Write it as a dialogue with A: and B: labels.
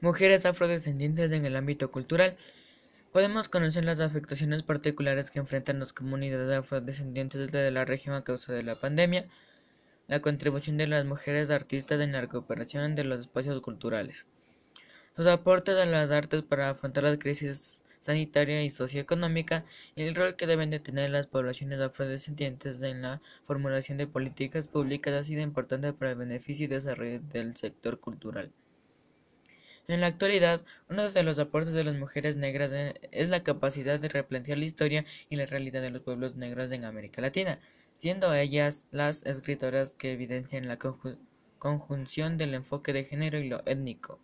A: mujeres afrodescendientes en el ámbito cultural, podemos conocer las afectaciones particulares que enfrentan las comunidades afrodescendientes de la región a causa de la pandemia, la contribución de las mujeres artistas en la recuperación de los espacios culturales, sus aportes a las artes para afrontar la crisis sanitaria y socioeconómica y el rol que deben de tener las poblaciones afrodescendientes en la formulación de políticas públicas ha sido importante para el beneficio y desarrollo del sector cultural. En la actualidad, uno de los aportes de las mujeres negras eh, es la capacidad de replantear la historia y la realidad de los pueblos negros en América Latina, siendo ellas las escritoras que evidencian la conjunción del enfoque de género y lo étnico.